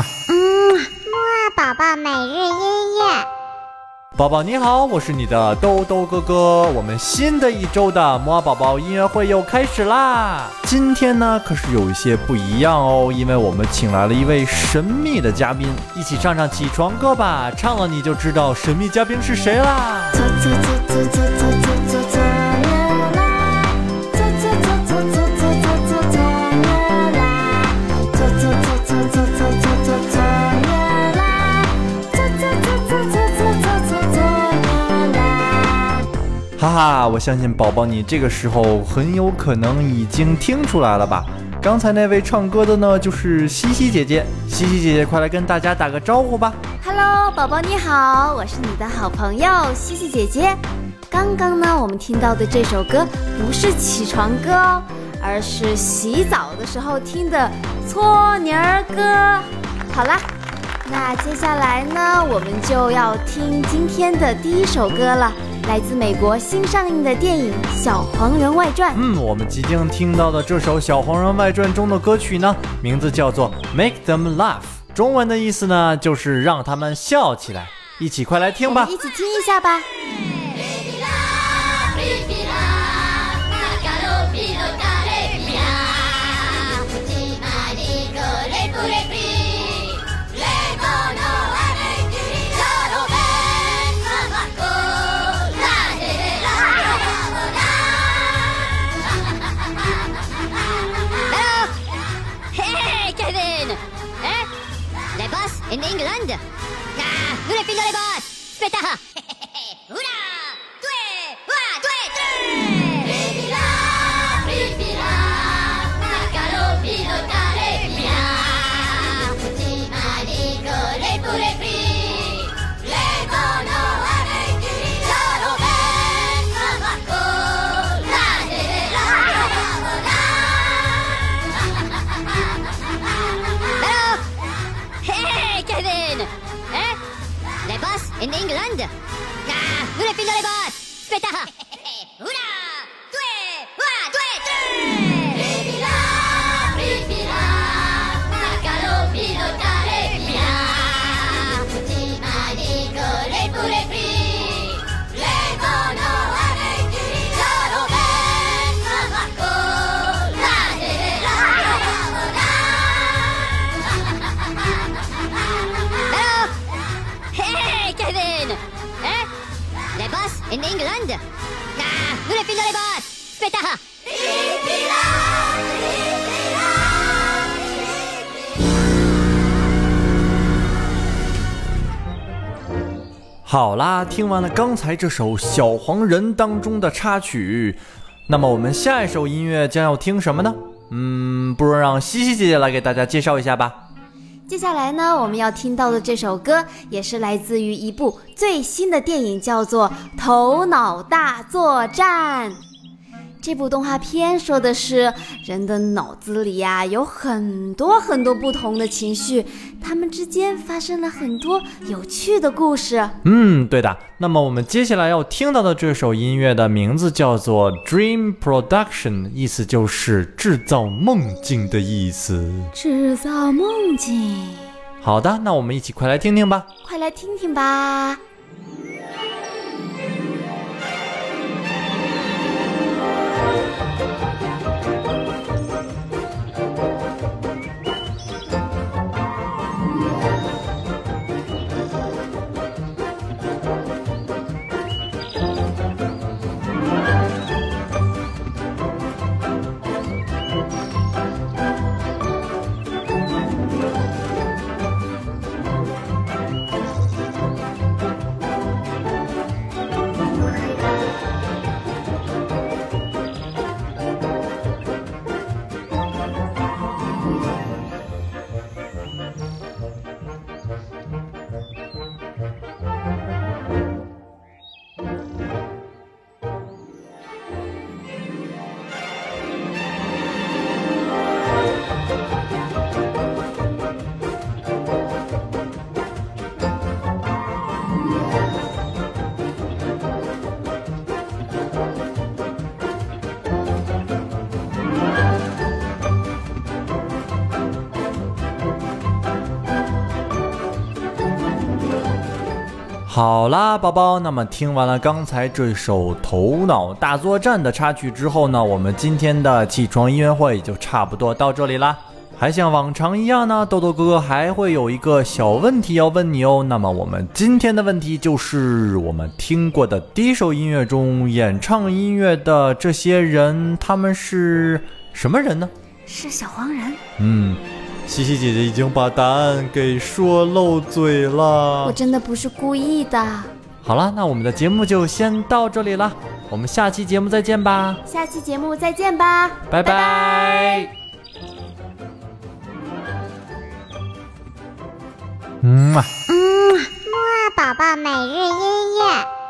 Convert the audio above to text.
嗯木二宝宝每日音乐。宝宝你好，我是你的兜兜哥哥。我们新的一周的摩尔宝宝音乐会又开始啦！今天呢，可是有一些不一样哦，因为我们请来了一位神秘的嘉宾，一起唱唱起床歌吧。唱了你就知道神秘嘉宾是谁啦。哈哈，我相信宝宝你这个时候很有可能已经听出来了吧？刚才那位唱歌的呢，就是西西姐姐。西西姐姐，快来跟大家打个招呼吧。Hello，宝宝你好，我是你的好朋友西西姐姐。刚刚呢，我们听到的这首歌不是起床歌哦，而是洗澡的时候听的搓泥儿歌。好啦，那接下来呢，我们就要听今天的第一首歌了，来自美国新上映的电影《小黄人外传》。嗯，我们即将听到的这首《小黄人外传》中的歌曲呢，名字叫做《Make Them Laugh》，中文的意思呢就是让他们笑起来。一起快来听吧一！起听一下吧。捨てた。In England Ah, nous les filons les boss Speta! In England Ah, nous les filons les boss Speta! 好啦，听完了刚才这首《小黄人》当中的插曲，那么我们下一首音乐将要听什么呢？嗯，不如让西西姐姐来给大家介绍一下吧。接下来呢，我们要听到的这首歌也是来自于一部最新的电影，叫做《头脑大作战》。这部动画片说的是人的脑子里呀、有很多很多不同的情绪，他们之间发生了很多有趣的故事。嗯，对的。那么我们接下来要听到的这首音乐的名字叫做 Dream Production，意思就是制造梦境的意思。制造梦境，好的，那我们一起快来听听吧。快来听听吧。好啦，宝宝，那么听完了刚才这首《头脑大作战》的插曲之后呢，我们今天的起床音乐会就差不多到这里啦。还像往常一样呢，豆豆哥哥还会有一个小问题要问你哦。那么我们今天的问题就是，我们听过的第一首音乐中演唱音乐的这些人，他们是什么人呢？是小黄人。嗯，西西姐姐已经把答案给说漏嘴了。我真的不是故意的。好了，那我们的节目就先到这里了，我们下期节目再见吧，下期节目再见吧，拜拜。嗯啊。嗯，木二宝宝每日音乐。